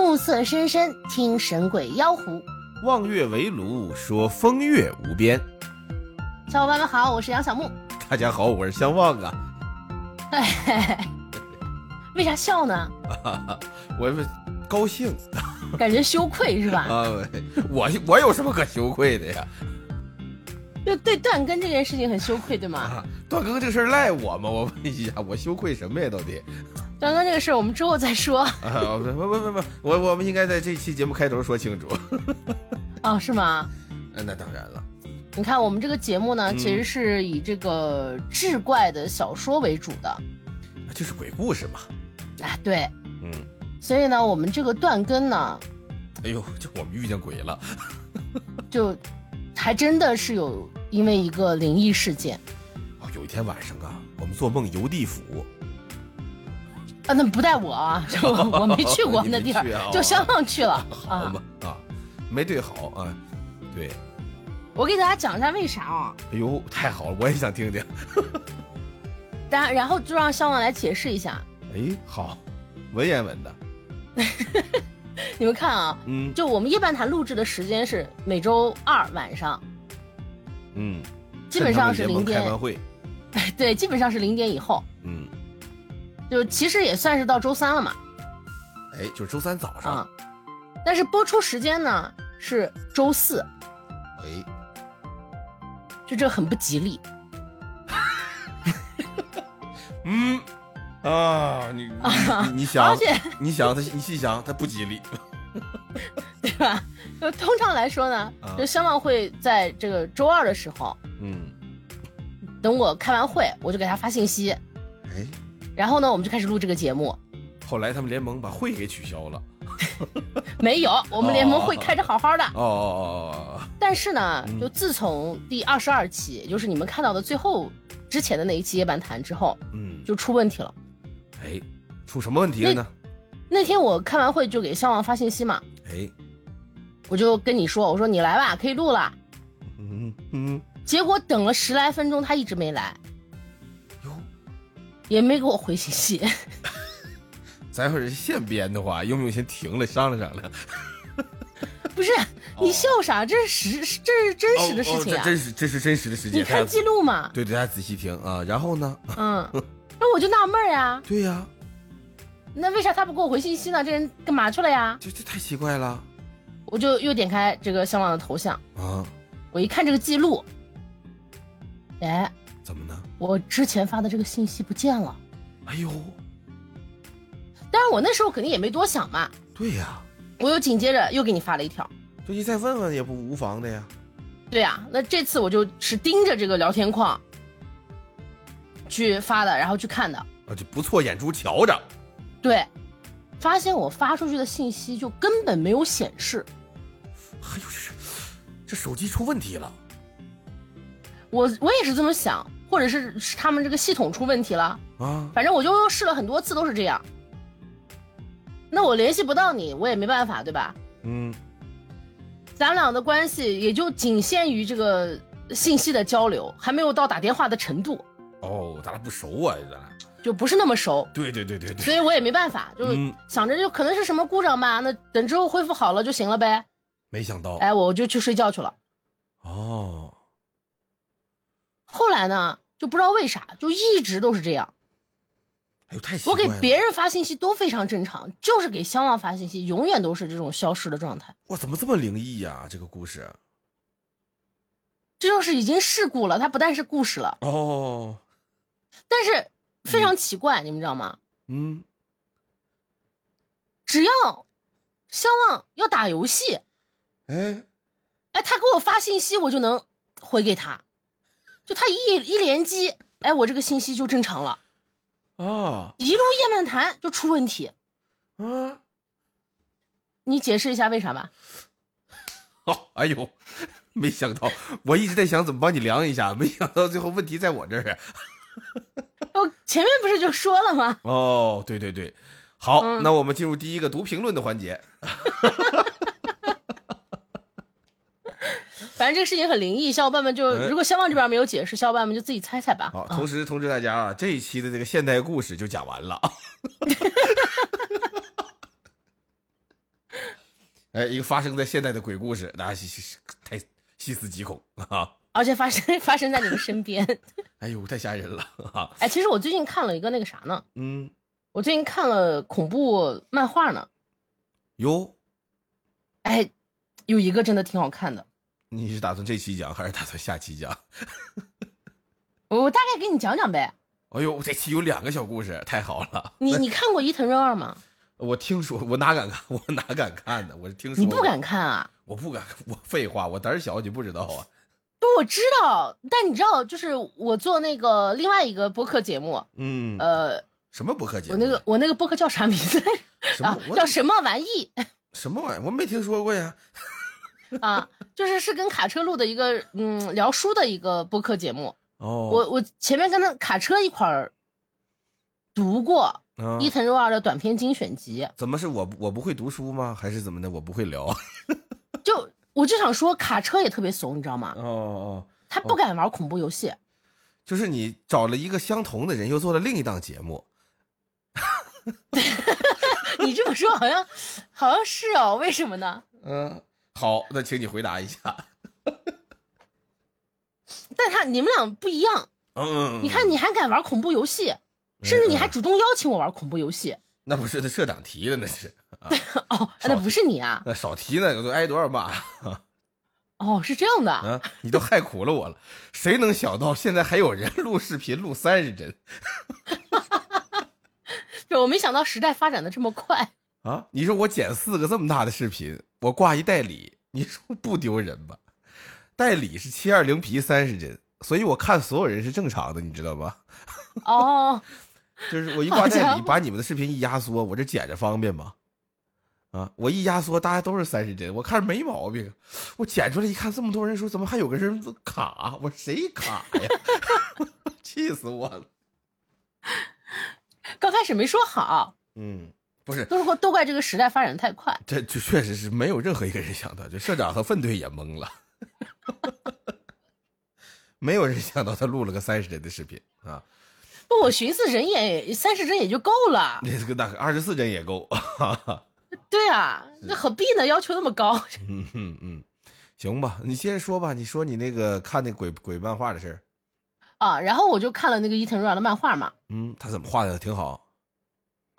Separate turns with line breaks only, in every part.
暮色深深，听神鬼妖狐。
望月围炉，说风月无边。
小伙伴们好，我是杨小木。
大家好，我是相望啊。
哎，为啥笑呢？
我高兴，
感觉羞愧是吧？
啊，我我有什么可羞愧的呀？
就对断更这件事情很羞愧，对吗？
啊，断更这个事儿赖我吗？我问一下，我羞愧什么呀？到底？
断更这个事儿我们之后再说。
啊，不不不不，我我们应该在这期节目开头说清楚。
哦，是吗？
那那当然了。
你看，我们这个节目呢，其实是以这个志怪的小说为主的，
就是鬼故事嘛。
啊，对，
嗯。
所以呢，我们这个断更呢，
哎呦，就我们遇见鬼了，
就还真的是有因为一个灵异事件。
哦，有一天晚上啊，我们做梦游地府。
啊，那不带我啊，就我没去过那地儿，就相望去了。
好嘛啊，没对好啊，对。
我给大家讲一下为啥啊？
哎呦，太好了，我也想听听。
然然后就让肖望来解释一下。
哎，好，文言文的。
你们看啊，嗯，就我们夜半谈录制的时间是每周二晚上。
嗯，
基本上是零点。
开完会。
对，基本上是零点以后。嗯。就其实也算是到周三了嘛。
哎，就是周三早上。
但是播出时间呢是周四。
哎。
就这很不吉利。
嗯。啊，你你 想，你想他，你细想，他不吉利，
对吧？就通常来说呢，就相望会在这个周二的时候，嗯，等我开完会，我就给他发信息，哎，然后呢，我们就开始录这个节目。
后来他们联盟把会给取消了，
没有，我们联盟会开着好好的。
哦哦哦哦。
但是呢，就自从第二十二期，也就是你们看到的最后之前的那一期夜半谈之后，嗯，就出问题了。
哎，出什么问题了呢？
那天我开完会就给肖王发信息嘛。哎，我就跟你说，我说你来吧，可以录了。嗯嗯。结果等了十来分钟，他一直没来。哟，也没给我回信息。
咱要是现编的话，用不用先停了商量商量？
不是，你笑啥？这是实，这是真实的事情啊！
真实，这是真实的事情。
你看记录嘛。
对对，大家仔细听啊。然后呢？
嗯。那我就纳闷呀，
对呀，
那为啥他不给我回信息呢？这人干嘛去了呀？
这这太奇怪了。
我就又点开这个相望的头像啊，我一看这个记录，哎，
怎么呢？
我之前发的这个信息不见了。
哎呦，
但是我那时候肯定也没多想嘛。
对呀，
我又紧接着又给你发了一条，
就你再问问也不无妨的呀。
对呀，那这次我就是盯着这个聊天框。去发的，然后去看的，
啊，就不错，眼珠瞧着，
对，发现我发出去的信息就根本没有显示，
哎呦，这这手机出问题了，
我我也是这么想，或者是他们这个系统出问题了啊，反正我就试了很多次都是这样，那我联系不到你，我也没办法，对吧？嗯，咱俩的关系也就仅限于这个信息的交流，还没有到打电话的程度。
哦，咱俩不熟啊，咱俩
就不是那么熟。
对对对对对，
所以我也没办法，就想着就可能是什么故障吧，那等之后恢复好了就行了呗。
没想到，
哎，我就去睡觉去了。哦。后来呢，就不知道为啥，就一直都是这样。
哎呦，太
我给别人发信息都非常正常，就是给相望发信息，永远都是这种消失的状态。
哇，怎么这么灵异呀？这个故事。
这就是已经事故了，它不但是故事了。哦。但是非常奇怪，你们知道吗？嗯，只要相望要打游戏，哎，哎，他给我发信息，我就能回给他，就他一一连击，哎，我这个信息就正常了。哦，一路夜漫谈就出问题。啊，你解释一下为啥吧？
哦，哎呦，没想到，我一直在想怎么帮你量一下，没想到最后问题在我这儿。
我前面不是就说了吗？
哦，对对对，好，那我们进入第一个读评论的环节。
反正这个事情很灵异，小伙伴们就如果相望这边没有解释，小伙伴们就自己猜猜吧。
好，同时通知大家啊，这一期的这个现代故事就讲完了。哎，一个发生在现代的鬼故事，大家太细思极恐啊！
而且发生 发生在你们身边，
哎呦，太吓人了啊！
哎，其实我最近看了一个那个啥呢？
嗯，
我最近看了恐怖漫画呢。
哟，
哎，有一个真的挺好看的。
你是打算这期讲还是打算下期讲？
我大概给你讲讲呗。
哎呦，这期有两个小故事，太好了。
你你看过伊藤润二吗？
我听说，我哪敢看？我哪敢看呢？我是听说。
你不敢看啊？
我不敢，我废话，我胆小，你不知道啊？
不，我知道，但你知道，就是我做那个另外一个播客节目，
嗯，
呃，
什么播客节目？
我那个我那个播客叫啥名字？啊，叫什么玩意？
什么玩意？我没听说过呀。
啊，就是是跟卡车录的一个嗯聊书的一个播客节目。
哦，
我我前面跟他卡车一块儿读过。伊藤润二的短篇精选集，
怎么是我我不会读书吗？还是怎么的？我不会聊。
就我就想说，卡车也特别怂，你知道吗？
哦哦，
他不敢玩恐怖游戏。
就是你找了一个相同的人，又做了另一档节目。
你这么说好像好像是哦，为什么呢？
嗯，好，那请你回答一下。
但他你们俩不一样。
嗯，
你看你还敢玩恐怖游戏？甚至你还主动邀请我玩恐怖游戏，
那不是他社长提的那是？
哦，那不是你啊？
那少提那个都挨多少骂？
哦，是这样的
啊！你都害苦了我了。谁能想到现在还有人录视频录三十帧？
对，我没想到时代发展的这么快
啊！你说我剪四个这么大的视频，我挂一代理，你说不丢人吧？代理是七二零 P 三十帧，所以我看所有人是正常的，你知道吧？
哦。
就是我一挂代理，把你们的视频一压缩，我这剪着方便吗？啊，我一压缩，大家都是三十帧，我看着没毛病。我剪出来一看，这么多人说，怎么还有个人卡？我谁卡呀？气死我了！
刚开始没说好。
嗯，不是，
都说都怪这个时代发展太快。
这就确实是没有任何一个人想到，就社长和粪队也懵了，没有人想到他录了个三十帧的视频啊。
不，我寻思人也三十帧也就够了。
那个那个二十四帧也够。
对啊，那何必呢？要求那么高？
嗯嗯嗯，行吧，你接着说吧。你说你那个看那鬼鬼漫画的事儿
啊，然后我就看了那个伊藤润二的漫画嘛。
嗯，他怎么画的？挺好。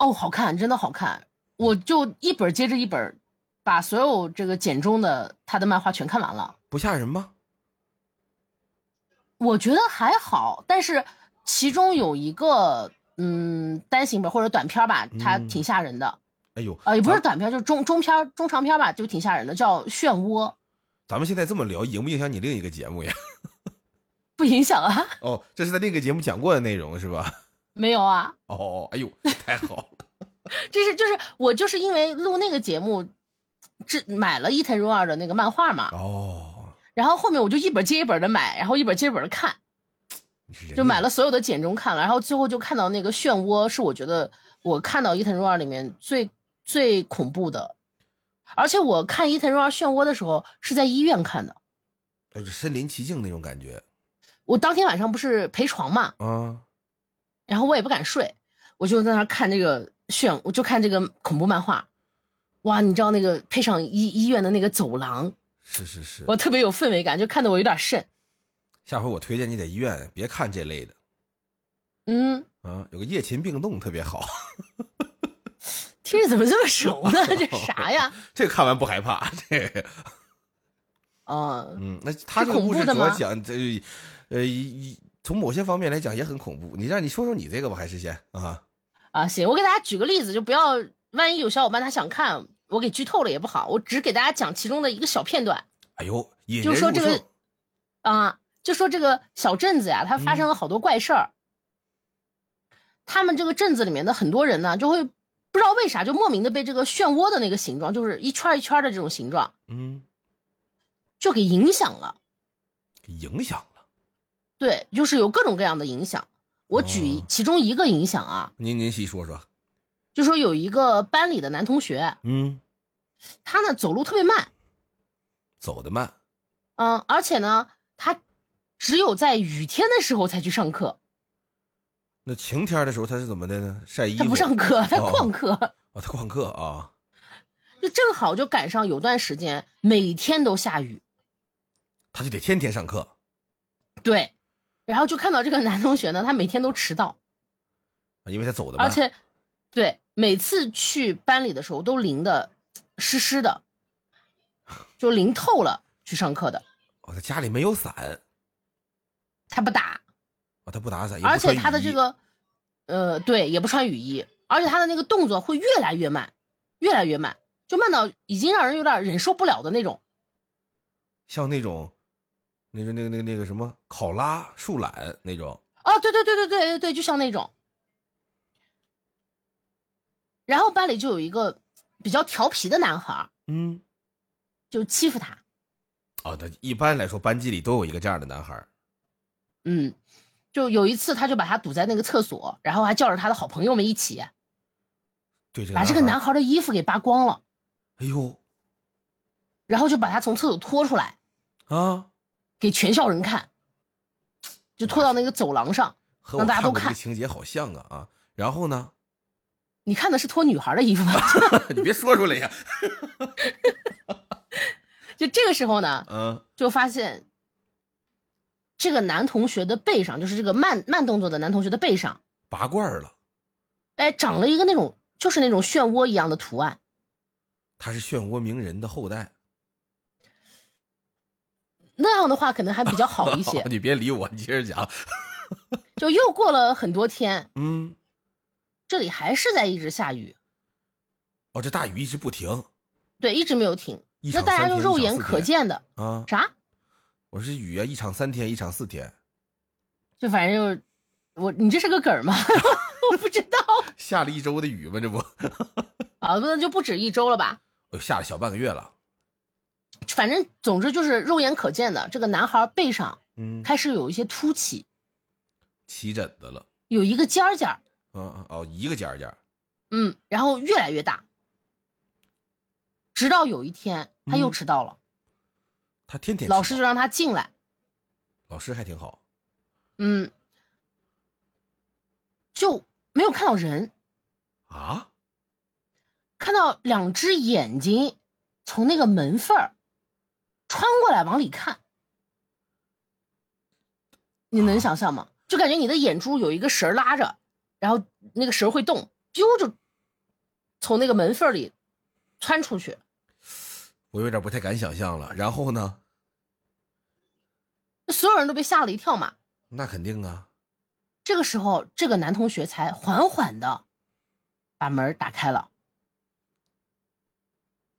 哦，好看，真的好看。我就一本接着一本，把所有这个简中的他的漫画全看完了。
不吓人吗？
我觉得还好，但是。其中有一个嗯单行本或者短片吧，它挺吓人的。
哎呦，
啊，也不是短片，就是中中片、中长片吧，就挺吓人的，叫《漩涡》。
咱们现在这么聊，影不影响你另一个节目呀？
不影响啊。
哦，这是在另一个节目讲过的内容是吧？
没有啊。
哦，哎呦，太好了。
这是就是我就是因为录那个节目，这买了伊藤润二的那个漫画嘛。
哦。
然后后面我就一本接一本的买，然后一本接一本的看。就买了所有的简中看了，然后最后就看到那个漩涡，是我觉得我看到伊藤润二里面最最恐怖的，而且我看伊藤润二漩涡的时候是在医院看的，
就是身临其境那种感觉。
我当天晚上不是陪床嘛，
啊，
然后我也不敢睡，我就在那看这个炫，我就看这个恐怖漫画，哇，你知道那个配上医医院的那个走廊，
是是是，
我特别有氛围感，就看得我有点瘆。
下回我推荐你在医院别看这类的，
嗯
啊，有个夜勤病动特别好。
听着怎么这么熟呢？这 啥呀？
这看完不害怕？这，
哦，
嗯，那他这个故事主要讲这，呃，从某些方面来讲也很恐怖。你让你说说你这个吧，还是先啊？
啊，行，我给大家举个例子，就不要万一有小伙伴他想看，我给剧透了也不好。我只给大家讲其中的一个小片段。
哎呦，
就说这个啊。就说这个小镇子呀，它发生了好多怪事儿。他们这个镇子里面的很多人呢，就会不知道为啥，就莫名的被这个漩涡的那个形状，就是一圈一圈的这种形状，
嗯，
就给影响了。
影响了。
对，就是有各种各样的影响。我举其中一个影响啊。
您您细说说。
就说有一个班里的男同学，
嗯，
他呢走路特别慢，
走得慢。
嗯，而且呢，他。只有在雨天的时候才去上课，
那晴天的时候他是怎么的呢？晒衣服？
他不上课，他旷课。
啊，他旷课啊。
就正好就赶上有段时间每天都下雨，
他就得天天上课。
对，然后就看到这个男同学呢，他每天都迟到，
因为他走的
而且，对，每次去班里的时候都淋的湿湿的，就淋透了去上课的。
哦，他家里没有伞，
他不打，
哦，他不打伞，
而且他的这个，呃，对，也不穿雨衣，而且他的那个动作会越来越慢，越来越慢，就慢到已经让人有点忍受不了的那种，
像那种。那个、那个、那个、那个什么考拉、树懒那种
哦，对对对对对对对，就像那种。然后班里就有一个比较调皮的男孩，
嗯，
就欺负他。
哦，那一般来说班级里都有一个这样的男孩。
嗯，就有一次他就把他堵在那个厕所，然后还叫着他的好朋友们一起，
对，
把这个男孩的衣服给扒光了。
哎呦！
然后就把他从厕所拖出来。
啊。
给全校人看，就拖到那个走廊上，让大家都看。
情节好像啊啊！然后呢？
你看的是脱女孩的衣服吗？
你别说出来呀！
就这个时候
呢，嗯，
就发现这个男同学的背上，就是这个慢慢动作的男同学的背上
拔罐了，
哎，长了一个那种就是那种漩涡一样的图案。
他是漩涡鸣人的后代。
那样的话可能还比较好一些。
你别理我，你接着讲。
就又过了很多天，
嗯，
这里还是在一直下雨。
哦，这大雨一直不停。
对，一直没有停。那大家就肉眼可见的
啊？
啥？
我是雨啊，一场三天，一场四天。
就反正就我，你这是个梗吗？我不知道。
下了一周的雨吗？这不？
啊，那就不止一周了吧？
下了小半个月了。
反正总之就是肉眼可见的，这个男孩背上，
嗯，
开始有一些凸起，
起疹子了，
有一个尖儿尖儿，
嗯哦，一个尖儿尖儿，
嗯，然后越来越大，直到有一天他又迟到了，
他天天
老师就让他进来，
老师还挺好，
嗯，就没有看到人，
啊，
看到两只眼睛从那个门缝儿。穿过来往里看，你能想象吗？就感觉你的眼珠有一个绳拉着，然后那个绳会动，啾就从那个门缝里穿出去。
我有点不太敢想象了。然后呢？
所有人都被吓了一跳嘛。
那肯定啊。
这个时候，这个男同学才缓缓的把门打开了，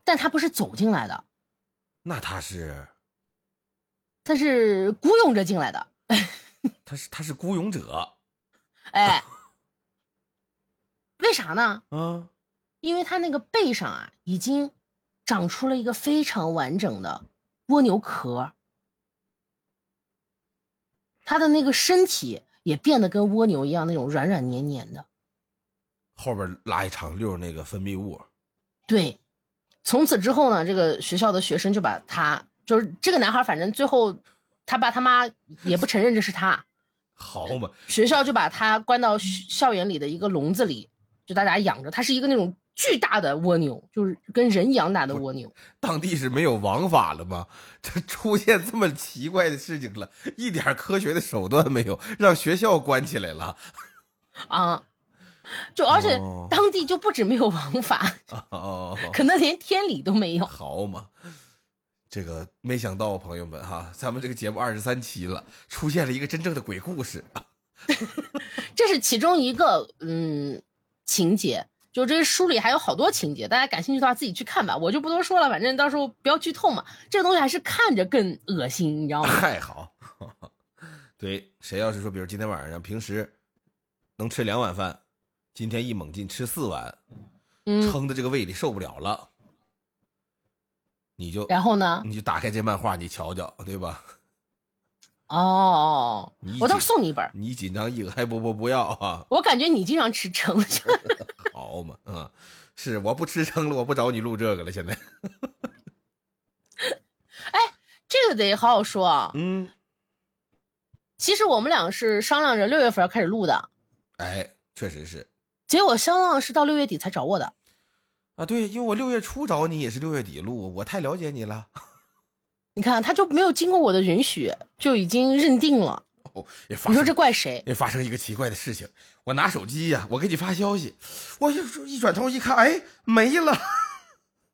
但他不是走进来的。
那他是，
他是孤勇者进来的。
他是他是孤勇者，
哎，为啥呢？
嗯，
因为他那个背上啊，已经长出了一个非常完整的蜗牛壳，他的那个身体也变得跟蜗牛一样那种软软黏黏的，
后边拉一长溜那个分泌物，
对。从此之后呢，这个学校的学生就把他，就是这个男孩，反正最后他爸他妈也不承认这是他，
好嘛，
学校就把他关到校园里的一个笼子里，就大家养着。他是一个那种巨大的蜗牛，就是跟人一样大的蜗牛。
当地是没有王法了吗？这出现这么奇怪的事情了，一点科学的手段没有，让学校关起来了
啊。就而且当地就不止没有王法，
哦，
可能连天理都没有。
好嘛，这个没想到，朋友们哈，咱们这个节目二十三期了，出现了一个真正的鬼故事。
这是其中一个嗯情节，就这书里还有好多情节，大家感兴趣的话自己去看吧，我就不多说了，反正到时候不要剧透嘛。这个东西还是看着更恶心，你知道吗？
太好，对，谁要是说，比如今天晚上平时能吃两碗饭。今天一猛进吃四碗，撑的这个胃里受不了了，你就
然后呢？
你就打开这漫画，你瞧瞧，对吧？
哦，我倒送你一本。
你紧张一个还不不不要啊？
我感觉你经常吃撑。
好嘛，嗯，是我不吃撑了，我不找你录这个了。现在，
哎，这个得好好说啊。
嗯，
其实我们俩是商量着六月份要开始录的。
哎，确实是。
结果肖浪是到六月底才找我的，
啊，对，因为我六月初找你也是六月底录，我太了解你了。
你看，他就没有经过我的允许，就已经认定了。
哦，
你说这怪谁？
也发生一个奇怪的事情，我拿手机呀，我给你发消息，我一一转头一看，哎，没了。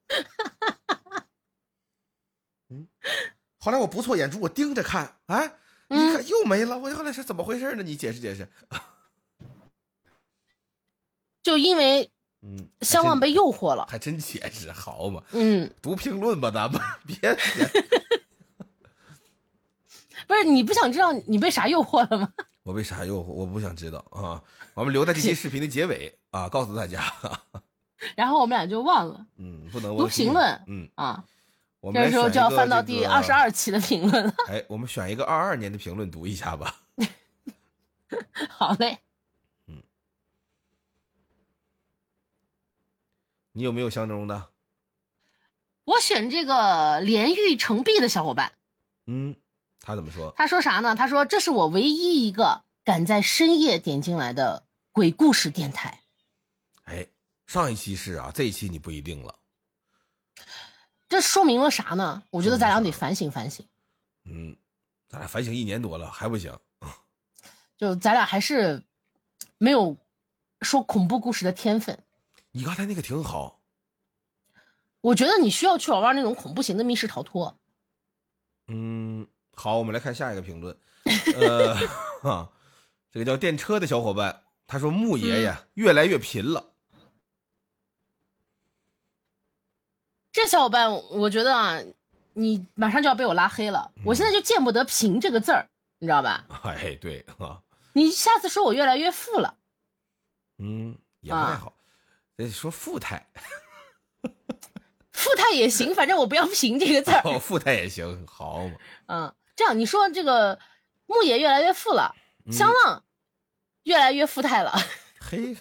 嗯，后来我不错眼珠，我盯着看，哎，你看又没了。我后来是怎么回事呢？你解释解释。
就因为。嗯，相望被诱惑了，
还真解释好嘛？
嗯，
读评论吧，咱们别。
不是你不想知道你被啥诱惑了吗？
我被啥诱惑？我不想知道啊！我们留在这期视频的结尾啊，告诉大家。
然后我们俩就忘了。
嗯，不能
读评论。
嗯
啊，我们
这
时候就要翻到第二十二期的评论了。
哎，我们选一个二二年的评论读一下吧。
好嘞。
你有没有相中的？
我选这个连玉成璧的小伙伴。
嗯，他怎么说？
他说啥呢？他说这是我唯一一个敢在深夜点进来的鬼故事电台。
哎，上一期是啊，这一期你不一定了。
这说明了啥呢？我觉得咱俩得反省反省。
嗯，咱俩反省一年多了还不行。
就咱俩还是没有说恐怖故事的天分。
你刚才那个挺好，
我觉得你需要去玩玩那种恐怖型的密室逃脱。
嗯，好，我们来看下一个评论。呃，哈，这个叫电车的小伙伴，他说木爷爷越来越贫了。
这小伙伴，我觉得啊，你马上就要被我拉黑了。我现在就见不得“贫”这个字儿，你知道吧？
哎，对啊。
你下次说我越来越富了。
嗯，也不太好。说富态，
富态也行，反正我不要“贫”这个字儿。
哦，富态也行，好嘛。
嗯，这样你说这个牧野越来越富了，香浪越来越富态了。
嘿，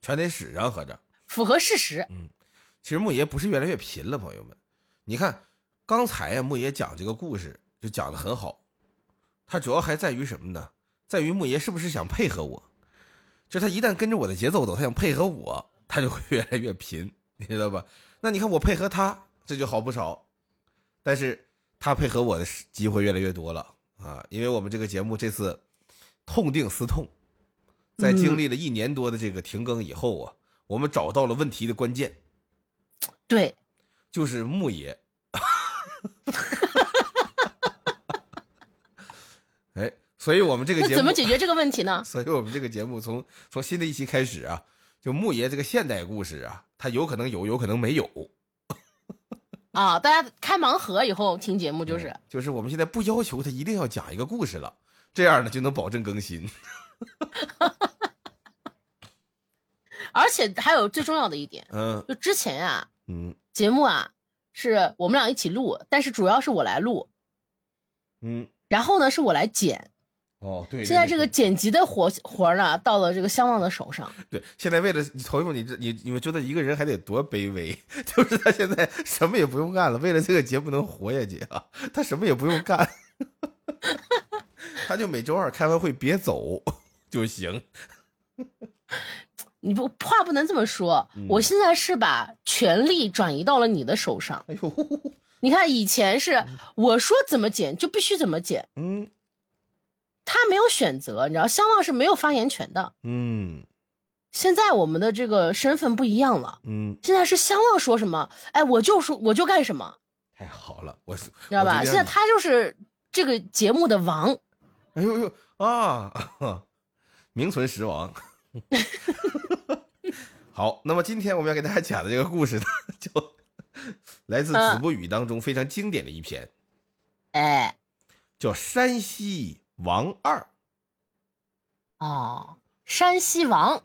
全得使上，合着
符合事实。
嗯，其实牧爷不是越来越贫了，朋友们，你看刚才呀，牧爷讲这个故事就讲的很好，他主要还在于什么呢？在于牧爷是不是想配合我？就他一旦跟着我的节奏走，他想配合我。他就会越来越贫，你知道吧？那你看我配合他，这就好不少。但是他配合我的机会越来越多了啊！因为我们这个节目这次痛定思痛，在经历了一年多的这个停更以后啊，我们找到了问题的关键。
对，
就是牧野。哎，所以我们这个节目
怎么解决这个问题呢？
所以我们这个节目从从新的一期开始啊。就牧爷这个现代故事啊，他有可能有，有可能没有。
啊，大家开盲盒以后听节目就是，
就是我们现在不要求他一定要讲一个故事了，这样呢就能保证更新。
而且还有最重要的一点，
嗯，
就之前
啊，嗯，
节目啊是我们俩一起录，但是主要是我来录，
嗯，
然后呢是我来剪。
哦，对，
现在这个剪辑的活活呢，到了这个相望的手上。
对，现在为了头一你这你你们觉得一个人还得多卑微？就是他现在什么也不用干了，为了这个节目能活下去啊，他什么也不用干，他就每周二开完会别走就行。
你不话不能这么说，我现在是把权力转移到了你的手上。
哎呦，
你看以前是我说怎么剪就必须怎么剪，
嗯。
他没有选择，你知道，相望是没有发言权的。
嗯，
现在我们的这个身份不一样了。
嗯，
现在是相望说什么，哎，我就说我就干什么。
太好了，我知
道吧？现在他就是这个节目的王。
哎呦呦啊，名存实亡。好，那么今天我们要给大家讲的这个故事呢，就 来自《子不语》当中非常经典的一篇。
哎，
叫山西。王二，
哦，山西王，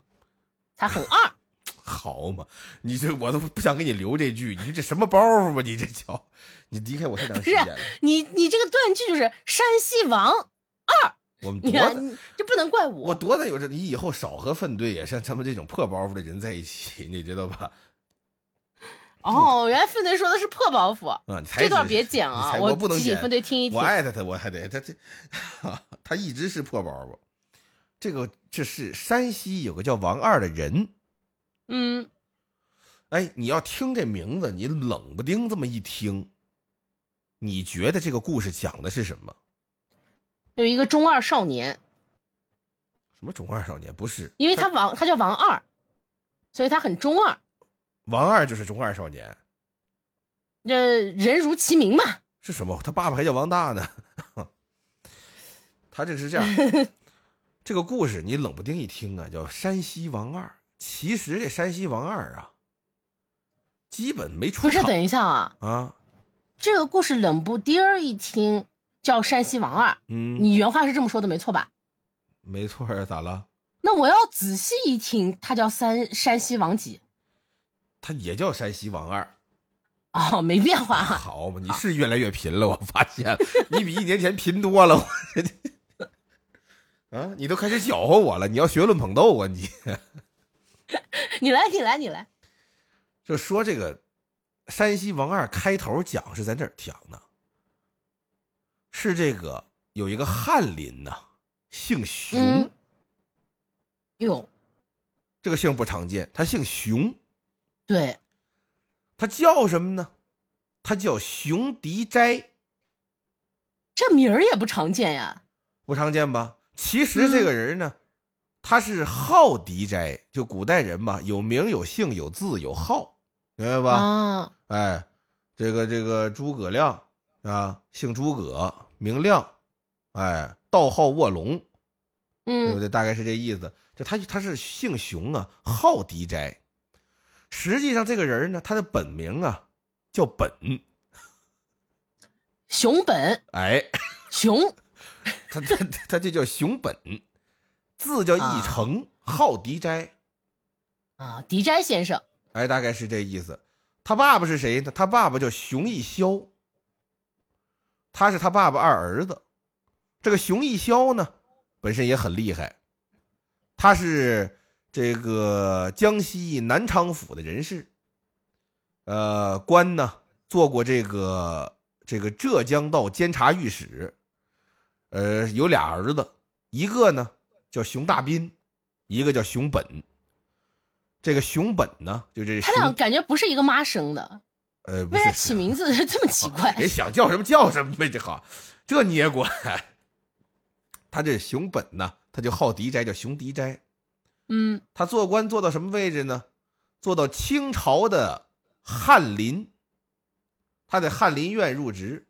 他很二，
好嘛？你这我都不想给你留这句，你说这什么包袱吧？你这叫你离开我太长时间了。
你你这个断句就是山西王二，
我们
多这不能怪我，
我多的有这，你以后少和粪队也像他们这种破包袱的人在一起，你知道吧？
哦，原来分队说的是破包袱
啊！
这段别剪啊，
我
不能剪。分队听一听，
我艾特他，我还得他这，他一直是破包袱。这个这是山西有个叫王二的人，
嗯，
哎，你要听这名字，你冷不丁这么一听，你觉得这个故事讲的是什么？
有一个中二少年。
什么中二少年？不是，
因为他王，他叫王二，所以他很中二。
王二就是中二少年。
这人如其名嘛。
是什么？他爸爸还叫王大呢。他这是这样，这个故事你冷不丁一听啊，叫山西王二。其实这山西王二啊，基本没出
不是，等一下啊
啊，
这个故事冷不丁儿一听叫山西王二。
嗯，
你原话是这么说的，没错吧？
没错啊，咋了？
那我要仔细一听，他叫山山西王几？
他也叫山西王二。
哦，没变化。
好嘛，你是越来越贫了，我发现 你比一年前贫多了。啊，你都开始搅和我了！你要学论捧逗啊你？
你来，你来，你来。
就说这个山西王二开头讲是在哪儿讲的，是这个有一个翰林呐，姓熊。
哟，
这个姓不常见，他姓熊。
对。
他叫什么呢？他叫熊迪斋。
这名儿也不常见呀。
不常见吧？其实这个人呢，他是号迪斋，就古代人嘛，有名有姓有字有号，明白吧？
啊，
哎，这个这个诸葛亮啊，姓诸葛，名亮，哎，道号卧龙，
嗯，
对不对？大概是这意思。就他他是姓熊啊，号迪斋。实际上这个人呢，他的本名啊叫本，
熊本，
哎，
熊。
他他他就叫熊本，字叫义成，号迪斋，
啊，迪斋先生，
哎，大概是这意思。他爸爸是谁呢？他爸爸叫熊义霄，他是他爸爸二儿子。这个熊义霄呢，本身也很厉害，他是这个江西南昌府的人士，呃，官呢做过这个这个浙江道监察御史。呃，有俩儿子，一个呢叫熊大斌，一个叫熊本。这个熊本呢，就这
他俩感觉不是一个妈生的。
呃，
为啥起名字这么奇怪？
人想叫什么叫什么呗，这好，这你也管？他这熊本呢，他就好迪斋，叫熊迪斋。
嗯，
他做官做到什么位置呢？做到清朝的翰林，他在翰林院入职，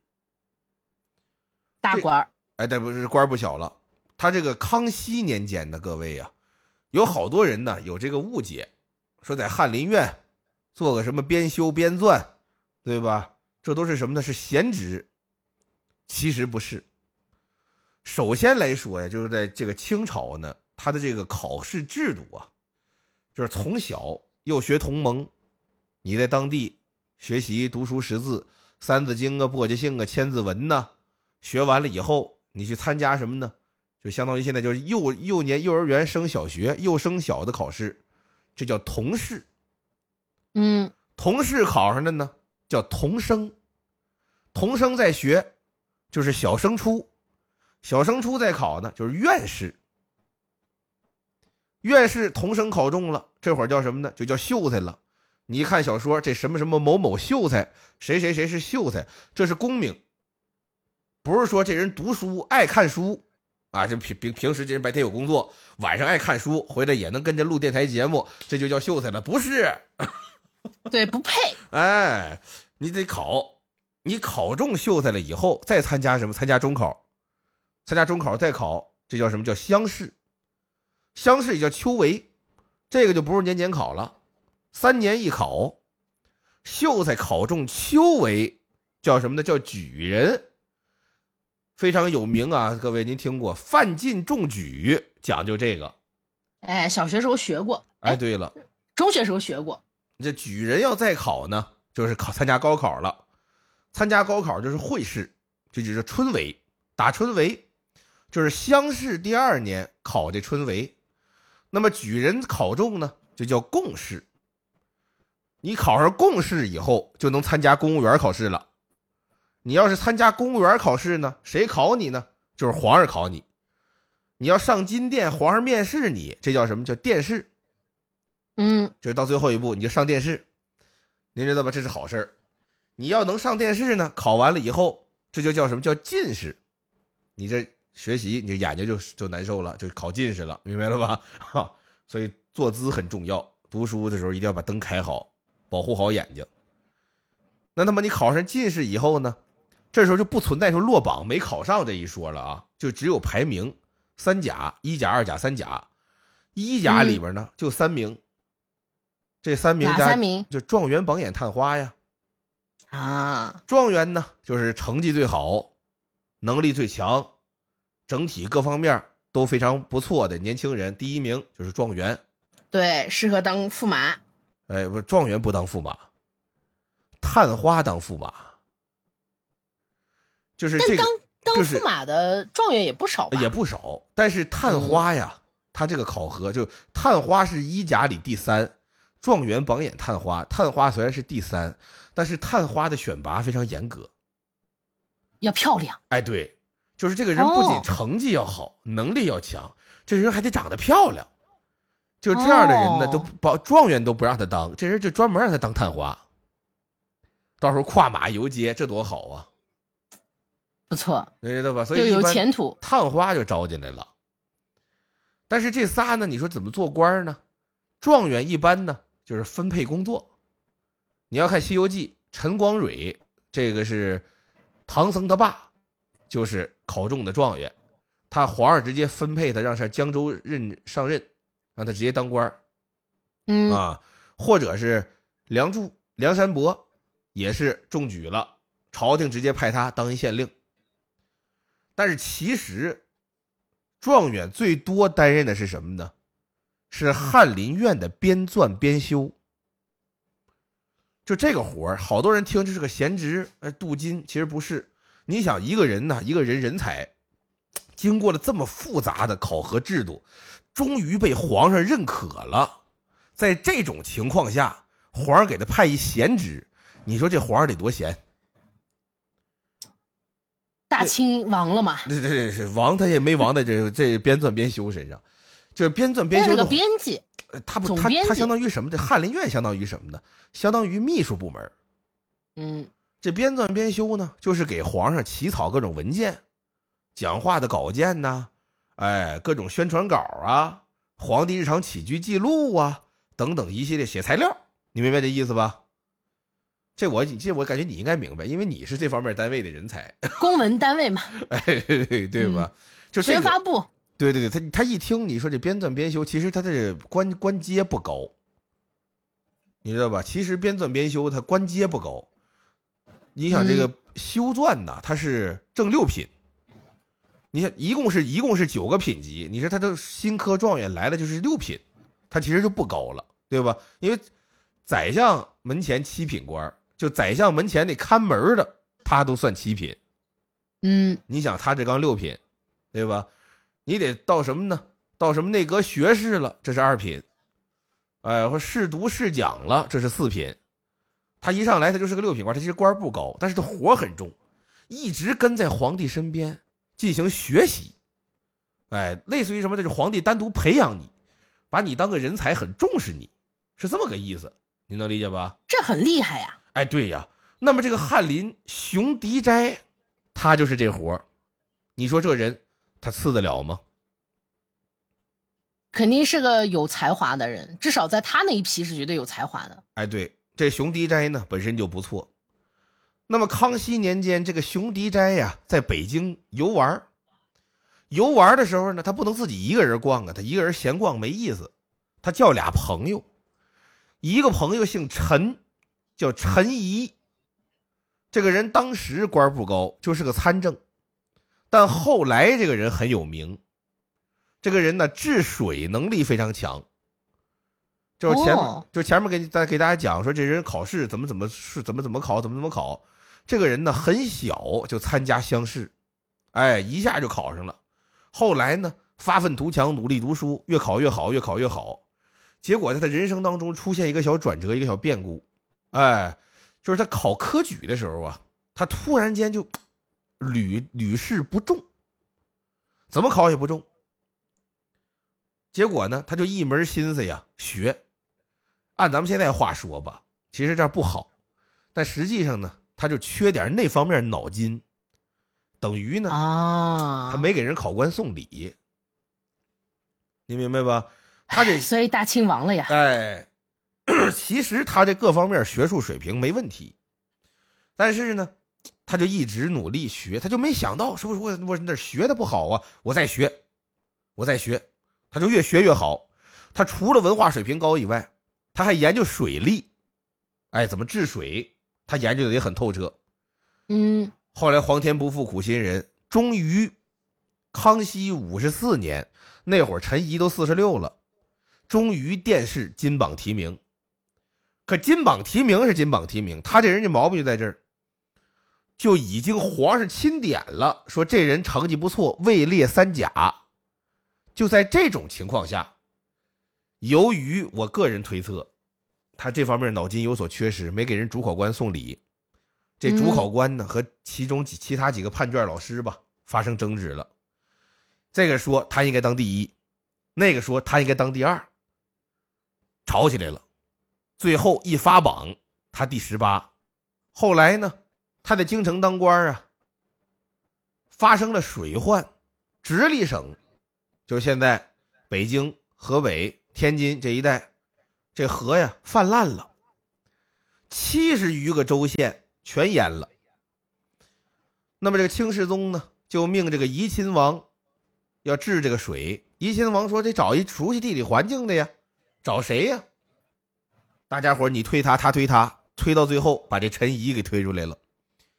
大官
哎，这不是官不小了。他这个康熙年间的各位呀，有好多人呢有这个误解，说在翰林院做个什么编修编纂，对吧？这都是什么呢？是闲职。其实不是。首先来说呀，就是在这个清朝呢，他的这个考试制度啊，就是从小幼学同盟，你在当地学习读书识字，《三字经》啊、簸箕姓啊、千字文呐，学完了以后。你去参加什么呢？就相当于现在就是幼幼年幼儿园升小学幼升小的考试，这叫童试。
嗯，
童试考上的呢叫童生，童生在学就是小升初，小升初在考呢就是院士。院士同生考中了，这会儿叫什么呢？就叫秀才了。你一看小说，这什么什么某某秀才，谁谁谁是秀才，这是功名。不是说这人读书爱看书，啊，这平平平时这人白天有工作，晚上爱看书，回来也能跟着录电台节目，这就叫秀才了？不是，
对，不配。
哎，你得考，你考中秀才了以后，再参加什么？参加中考，参加中考再考，这叫什么叫乡试？乡试也叫秋闱，这个就不是年年考了，三年一考。秀才考中秋闱，叫什么呢？叫举人。非常有名啊，各位您听过范进中举，讲究这个。
哎，小学时候学过。
哎，对了，
中学时候学过。
这举人要再考呢，就是考参加高考了。参加高考就是会试，这就是春闱，打春闱，就是乡试第二年考这春闱。那么举人考中呢，就叫贡士。你考上贡士以后，就能参加公务员考试了。你要是参加公务员考试呢，谁考你呢？就是皇上考你。你要上金殿，皇上面试你，这叫什么叫殿试？
嗯，
就是到最后一步，你就上殿试。您知道吧？这是好事儿。你要能上殿试呢，考完了以后，这就叫什么叫进士。你这学习，你眼睛就就难受了，就考近视了，明白了吧？哈，所以坐姿很重要。读书的时候一定要把灯开好，保护好眼睛。那那么你考上进士以后呢？这时候就不存在说落榜没考上这一说了啊，就只有排名三甲、一甲、二甲、三甲。一甲里边呢就三名，这三名
哪三名？
就状元、榜眼、探花呀。
啊，
状元呢就是成绩最好，能力最强，整体各方面都非常不错的年轻人。第一名就是状元，
对，适合当驸马。
哎，不，状元不当驸马，探花当驸马。就是这个，
当驸马的状元也不少，
也不少。但是探花呀，他这个考核就探花是一甲里第三，状元、榜眼、探花，探花虽然是第三，但是探花的选拔非常严格，
要漂亮。
哎，对，就是这个人不仅成绩要好，能力要强，这人还得长得漂亮。就这样的人呢，都保状元都不让他当，这人就专门让他当探花，到时候跨马游街，这多好啊！
不错，
你知道吧？所以
有前途，
探花就招进来了。但是这仨呢，你说怎么做官呢？状元一般呢就是分配工作。你要看《西游记》，陈光蕊这个是唐僧他爸，就是考中的状元，他皇上直接分配他让上江州任上任，让他直接当官
嗯
啊，或者是梁祝、梁山伯也是中举了，朝廷直接派他当一县令。但是其实，状元最多担任的是什么呢？是翰林院的编纂编修。就这个活儿，好多人听这是个闲职，呃，镀金，其实不是。你想，一个人呢，一个人人才，经过了这么复杂的考核制度，终于被皇上认可了。在这种情况下，皇上给他派一闲职，你说这皇上得多闲？
大清亡了嘛？
对对对，是亡，他也没亡在这这边纂边修身上，就是编纂编修
的编辑，
他不他他相当于什么？这翰林院相当于什么呢？相当于秘书部门。
嗯，
这编纂编修呢，就是给皇上起草各种文件、讲话的稿件呐，哎，各种宣传稿啊，皇帝日常起居记录啊等等一系列写材料，你明白这意思吧？这我这我感觉你应该明白，因为你是这方面单位的人才，
公文单位嘛，
哎，对吧？就
宣发布，
对对对，他他一听你说这编纂编修，其实他这官官阶不高，你知道吧？其实编纂编修他官阶不高，你想这个修撰呐，它是正六品，你想一共是一共是九个品级，你说他这新科状元来了就是六品，他其实就不高了，对吧？因为宰相门前七品官。就宰相门前那看门的，他都算七品。
嗯，
你想他这刚六品，对吧？你得到什么呢？到什么内阁学士了，这是二品。哎，或试读试讲了，这是四品。他一上来他就是个六品官，他其实官不高，但是他活很重，一直跟在皇帝身边进行学习。哎，类似于什么？就是皇帝单独培养你，把你当个人才，很重视你，是这么个意思。你能理解吧？
这很厉害呀。
哎，对呀，那么这个翰林熊迪斋，他就是这活你说这人他次得了吗？
肯定是个有才华的人，至少在他那一批是绝对有才华的。
哎，对，这熊迪斋呢本身就不错。那么康熙年间，这个熊迪斋呀，在北京游玩游玩的时候呢，他不能自己一个人逛啊，他一个人闲逛没意思，他叫俩朋友，一个朋友姓陈。叫陈仪，这个人当时官不高，就是个参政，但后来这个人很有名。这个人呢，治水能力非常强。就是前就前面给大给大家讲说，这人考试怎么怎么是怎么怎么考，怎么怎么考。这个人呢，很小就参加乡试，哎，一下就考上了。后来呢，发愤图强，努力读书，越考越好，越考越好。结果在他人生当中出现一个小转折，一个小变故。哎，就是他考科举的时候啊，他突然间就屡屡试不中，怎么考也不中。结果呢，他就一门心思呀学。按咱们现在话说吧，其其实这样不好，但实际上呢，他就缺点那方面脑筋，等于呢，
啊，
他没给人考官送礼，你明白吧？他这
所以大清亡了呀。
哎，其实他这各方面学术水平没问题，但是呢，他就一直努力学，他就没想到是不是我我那学的不好啊，我再学，我再学，他就越学越好。他除了文化水平高以外，他还研究水利，哎，怎么治水，他研究的也很透彻。
嗯，
后来皇天不负苦心人，终于，康熙五十四年那会儿，陈仪都四十六了，终于殿试金榜题名。可金榜题名是金榜题名，他这人这毛病就在这儿，就已经皇上钦点了，说这人成绩不错，位列三甲。就在这种情况下。由于我个人推测，他这方面脑筋有所缺失，没给人主考官送礼。这主考官呢和其中几其他几个判卷老师吧发生争执了。这个说他应该当第一，那个说他应该当第二，吵起来了。最后一发榜，他第十八。后来呢，他在京城当官啊，发生了水患，直隶省，就是现在北京、河北。天津这一带，这河呀泛滥了，七十余个州县全淹了。那么这个清世宗呢，就命这个怡亲王要治这个水。怡亲王说：“得找一熟悉地理环境的呀，找谁呀？”大家伙你推他，他推他，推到最后把这陈仪给推出来了。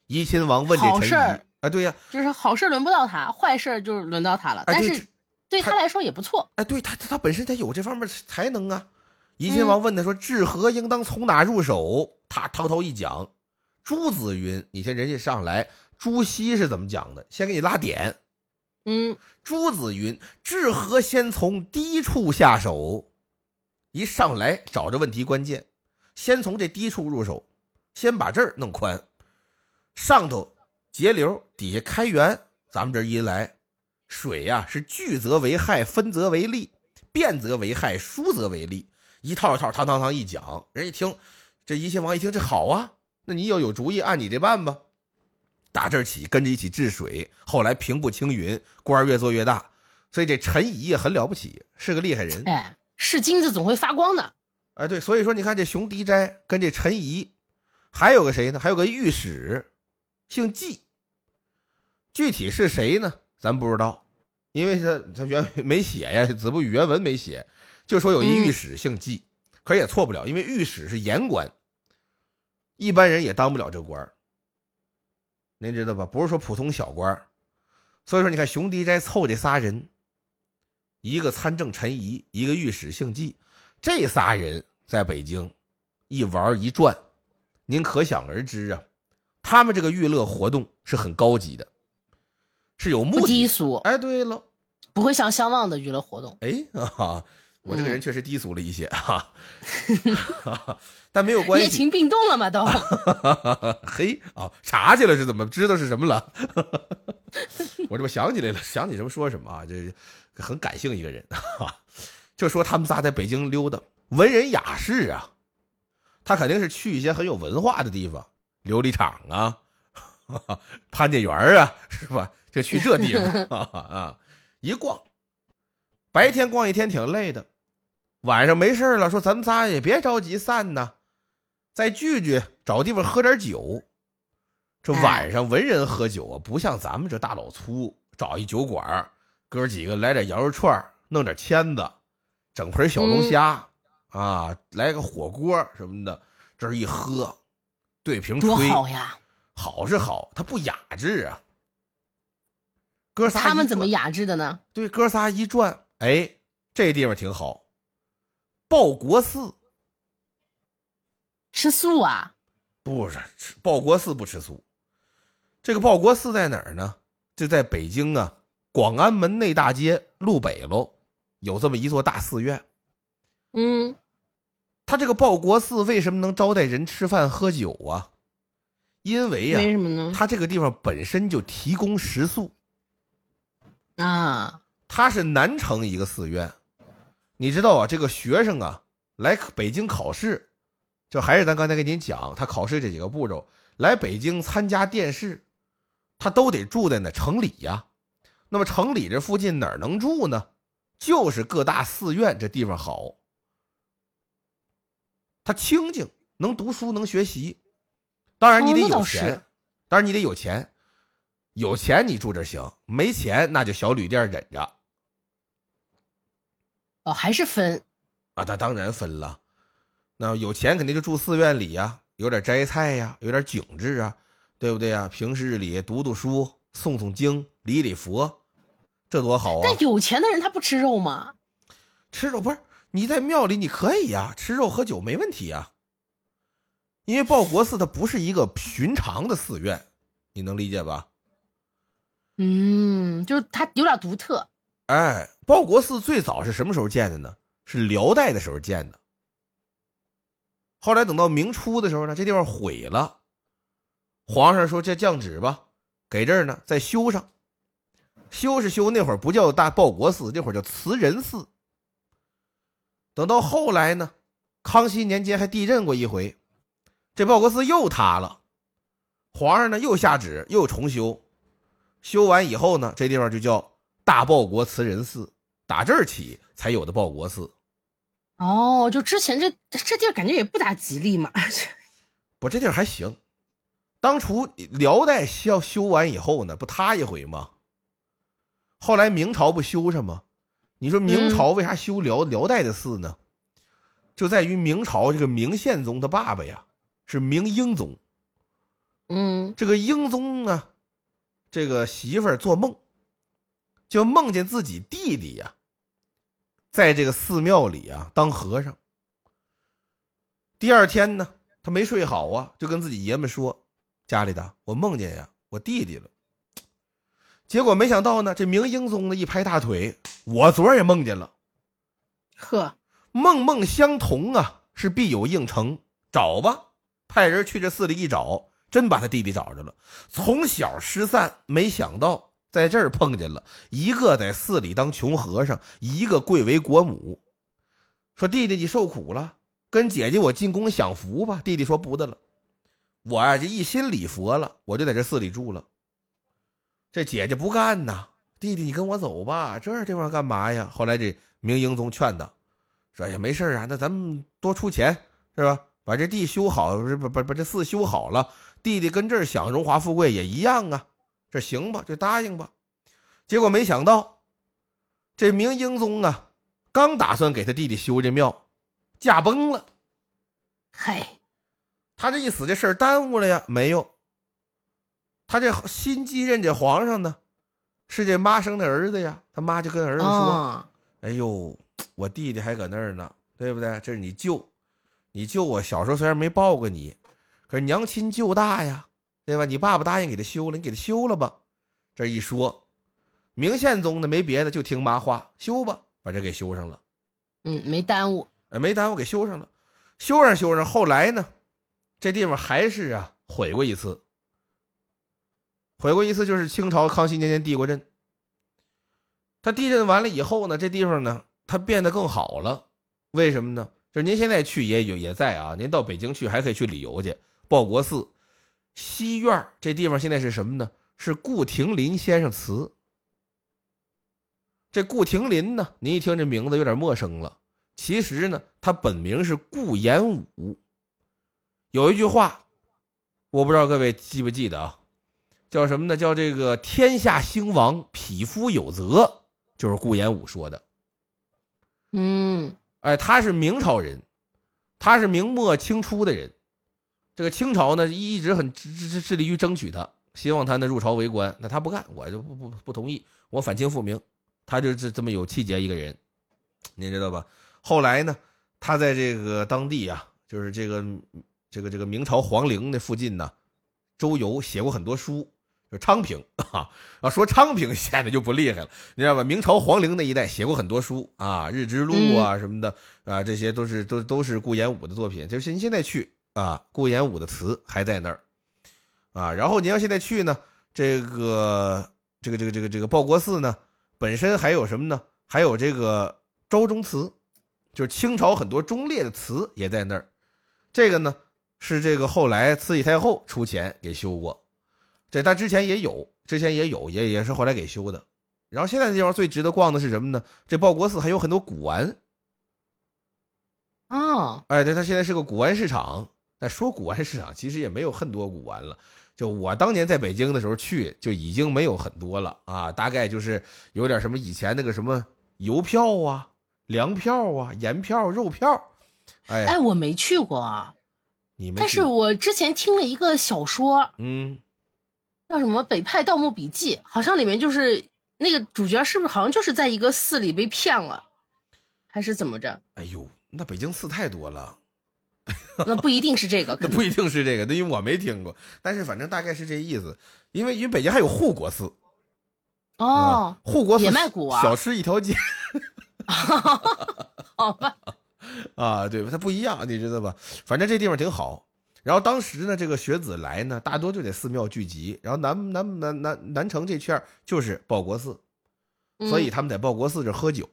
怡亲王问这陈仪：“啊，对呀，
就是好事轮不到他，坏事就是轮到他了。”但是。对他来说也不错。
哎，对他，他本身他有这方面才能啊。怡亲王问他说：“治河应当从哪入手？”他滔滔一讲。朱子云，你先人家上来，朱熹是怎么讲的？先给你拉点。
嗯，
朱子云，治河先从低处下手。一上来找着问题关键，先从这低处入手，先把这儿弄宽，上头截流，底下开源。咱们这一来。水呀，是聚则为害，分则为利，变则为害，疏则为利。一套一套，堂堂堂一讲，人一听，这怡亲王一听，这好啊，那你要有主意，按你这办吧。打这起，跟着一起治水，后来平步青云，官越做越大。所以这陈仪也很了不起，是个厉害人。
哎，是金子总会发光的。
哎，对，所以说你看这熊迪斋跟这陈仪，还有个谁呢？还有个御史，姓纪。具体是谁呢？咱不知道，因为他他原没写呀，子不语原文没写，就说有一御史姓纪，可也错不了，因为御史是言官，一般人也当不了这官您知道吧？不是说普通小官所以说你看熊迪斋凑这仨人，一个参政陈仪，一个御史姓纪，这仨人在北京一玩一转，您可想而知啊，他们这个娱乐活动是很高级的。是有目的，
低俗。
哎，对了，
不会像相望的娱乐活动。
哎啊，我这个人确实低俗了一些哈，但没有关系。
夜情病动了嘛都。
嘿啊，查去了是怎么知道是什么了？我这不想起来了，想起什么说什么啊？这很感性一个人哈，就说他们仨在北京溜达，文人雅士啊，他肯定是去一些很有文化的地方，琉璃厂啊，潘家园啊，是吧？就去这地方 啊，一逛，白天逛一天挺累的，晚上没事了，说咱们仨也别着急散呐，再聚聚，找地方喝点酒。这晚上文人喝酒啊，不像咱们这大老粗，找一酒馆，哥几个来点羊肉串，弄点签子，整盆小龙虾啊，来个火锅什么的，这一喝，对瓶吹，
好呀，
好是好，它不雅致啊。哥仨
他们怎么雅致的呢？
对，哥仨一转，哎，这地方挺好。报国寺
吃素啊？
不是，吃报国寺不吃素。这个报国寺在哪儿呢？就在北京啊，广安门内大街路北喽，有这么一座大寺院。
嗯，
他这个报国寺为什么能招待人吃饭喝酒啊？因为呀，
为什么呢？
他这个地方本身就提供食宿。
啊，
他是南城一个寺院，你知道啊？这个学生啊，来北京考试，就还是咱刚才给您讲，他考试这几个步骤，来北京参加殿试，他都得住在那城里呀。那么城里这附近哪儿能住呢？就是各大寺院这地方好，他清静，能读书，能学习。当然你得有钱，当然你得有钱，有钱你住这行，没钱那就小旅店忍着。
哦，还是分
啊？那当然分了。那有钱肯定就住寺院里呀，有点摘菜呀，有点景致啊，对不对呀？平时里读读书，诵诵经，礼礼佛，这多好啊！
但有钱的人他不吃肉吗？
吃肉不是你在庙里你可以呀，吃肉喝酒没问题呀。因为报国寺它不是一个寻常的寺院，你能理解吧？
嗯，就是它有点独特。
哎，报国寺最早是什么时候建的呢？是辽代的时候建的。后来等到明初的时候呢，这地方毁了，皇上说这降旨吧，给这儿呢再修上。修是修，那会儿不叫大报国寺，那会儿叫慈仁寺。等到后来呢，康熙年间还地震过一回。这报国寺又塌了，皇上呢又下旨又重修，修完以后呢，这地方就叫大报国慈仁寺，打这儿起才有的报国寺。
哦，就之前这这地儿感觉也不咋吉利嘛。
不，这地儿还行。当初辽代要修完以后呢，不塌一回吗？后来明朝不修上吗？你说明朝为啥修辽辽代的寺呢？就在于明朝这个明宪宗的爸爸呀。是明英宗，
嗯，
这个英宗呢，这个媳妇儿做梦，就梦见自己弟弟呀，在这个寺庙里啊当和尚。第二天呢，他没睡好啊，就跟自己爷们说：“家里的，我梦见呀，我弟弟了。”结果没想到呢，这明英宗呢一拍大腿：“我昨儿也梦见了。”
呵，
梦梦相同啊，是必有应成，找吧。派人去这寺里一找，真把他弟弟找着了。从小失散，没想到在这儿碰见了一个在寺里当穷和尚，一个贵为国母。说弟弟你受苦了，跟姐姐我进宫享福吧。弟弟说不得了，我啊这一心礼佛了，我就在这寺里住了。这姐姐不干呐，弟弟你跟我走吧，这地方干嘛呀？后来这明英宗劝他，说呀没事啊，那咱们多出钱是吧？把这地修好，把把把这寺修好了，弟弟跟这儿享荣华富贵也一样啊，这行吧，就答应吧。结果没想到，这明英宗啊，刚打算给他弟弟修这庙，驾崩了。
嗨，
他这一死，这事儿耽误了呀？没有，他这新继任这皇上呢，是这妈生的儿子呀。他妈就跟儿子说：“哎呦，我弟弟还搁那儿呢，对不对？这是你舅。”你舅我小时候虽然没抱过你，可是娘亲舅大呀，对吧？你爸爸答应给他修了，你给他修了吧。这一说，明宪宗呢没别的，就听妈话，修吧，把这给修上了。
嗯，没耽误，
哎，没耽误，给修上了。修上修上，后来呢，这地方还是啊毁过一次。毁过一次就是清朝康熙年间地过震。他地震完了以后呢，这地方呢，它变得更好了。为什么呢？就是您现在去也有也在啊，您到北京去还可以去旅游去。报国寺西院这地方现在是什么呢？是顾廷林先生祠。这顾廷林呢，您一听这名字有点陌生了。其实呢，他本名是顾炎武。有一句话，我不知道各位记不记得啊？叫什么呢？叫这个“天下兴亡，匹夫有责”，就是顾炎武说的。
嗯。
哎，他是明朝人，他是明末清初的人。这个清朝呢，一直很致致致力于争取他，希望他呢入朝为官。那他不干，我就不不不同意，我反清复明。他就是这么有气节一个人，您知道吧？后来呢，他在这个当地啊，就是这个这个这个明朝皇陵那附近呢，周游，写过很多书。就昌平 啊啊，说昌平显得就不厉害了，你知道吧？明朝皇陵那一带写过很多书啊，《日之录》啊什么的啊，这些都是都都是顾炎武的作品。就是您现在去啊，顾炎武的祠还在那儿啊。然后您要现在去呢，这个这个这个这个这个报国寺呢，本身还有什么呢？还有这个昭忠祠，就是清朝很多忠烈的祠也在那儿。这个呢是这个后来慈禧太后出钱给修过，这但之前也有，之前也有，也也是后来给修的。然后现在这地方最值得逛的是什么呢？这报国寺还有很多古玩。
哦，
哎，对，它现在是个古玩市场。但说古玩市场，其实也没有很多古玩了。就我当年在北京的时候去，就已经没有很多了啊。大概就是有点什么以前那个什么邮票啊、粮票啊、盐票、肉票。哎
哎，我没去过啊。
你
但是我之前听了一个小说，
嗯，
叫什么《北派盗墓笔记》，好像里面就是那个主角是不是好像就是在一个寺里被骗了，还是怎么着？
哎呦，那北京寺太多了。
那不一定是这个，
那不一定是这个，那因为我没听过。但是反正大概是这意思，因为因为北京还有护国寺，
哦，
护国寺
也卖古玩，
小吃一条街。
好吧，
啊，对吧？它不一样，你知道吧？反正这地方挺好。然后当时呢，这个学子来呢，大多就在寺庙聚集。然后南南南南南城这圈就是报国寺，所以他们在报国寺这喝酒。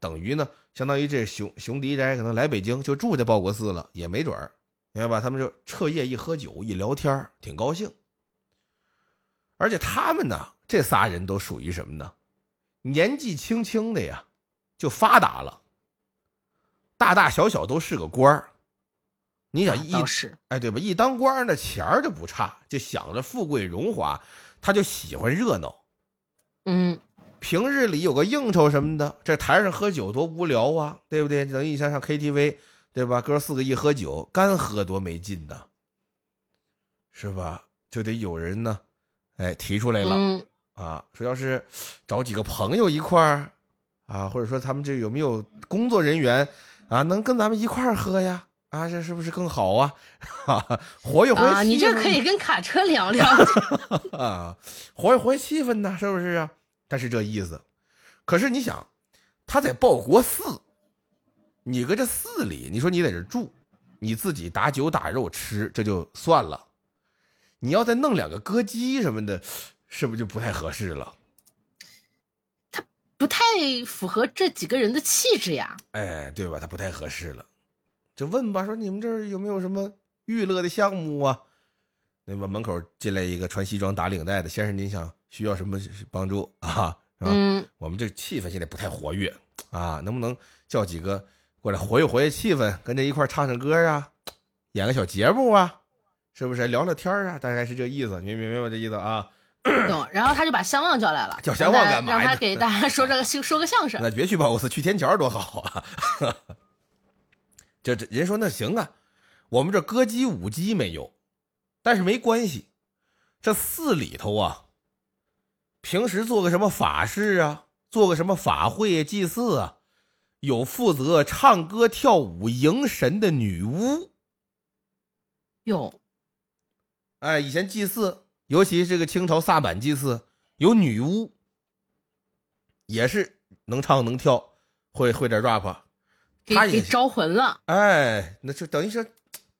等于呢，相当于这熊熊迪斋可能来北京就住在报国寺了，也没准儿，明白吧？他们就彻夜一喝酒一聊天挺高兴。而且他们呢，这仨人都属于什么呢？年纪轻轻的呀，就发达了，大大小小都是个官儿。你想一哎，对吧？一当官那钱儿就不差，就想着富贵荣华，他就喜欢热闹。
嗯。
平日里有个应酬什么的，这台上喝酒多无聊啊，对不对？等于像上 KTV，对吧？哥四个一喝酒，干喝多没劲呐，是吧？就得有人呢，哎，提出来了啊，说要是找几个朋友一块儿啊，或者说他们这有没有工作人员啊，能跟咱们一块儿喝呀？啊，这是不是更好啊？活跃活跃气氛。
你这可以跟卡车聊聊
啊，活跃活跃气氛呢，是不是啊？他是这意思，可是你想，他在报国寺，你搁这寺里，你说你在这住，你自己打酒打肉吃，这就算了，你要再弄两个歌姬什么的，是不是就不太合适了？
他不太符合这几个人的气质呀。
哎，对吧？他不太合适了，就问吧，说你们这儿有没有什么娱乐的项目啊？那么门口进来一个穿西装打领带的先生，您想？需要什么帮助 啊？
嗯，
我们这气氛现在不太活跃啊，能不能叫几个过来活跃活跃气氛，跟着一块唱唱歌啊，演个小节目啊，是不是聊聊天啊？大概是这意思，明明白吗？这意思啊？
懂。然后他就把相望叫来了，
叫相望干嘛？
让他给大家说这个 说个相声。
那别去报国寺，去天桥多好啊！这这人说那行啊，我们这歌姬舞姬没有，但是没关系，这寺里头啊。平时做个什么法事啊，做个什么法会祭祀啊，有负责唱歌跳舞迎神的女巫。
有，
哎，以前祭祀，尤其这个清朝萨满祭祀，有女巫，也是能唱能跳，会会点 rap，
给给招魂了。
哎，那就等于说。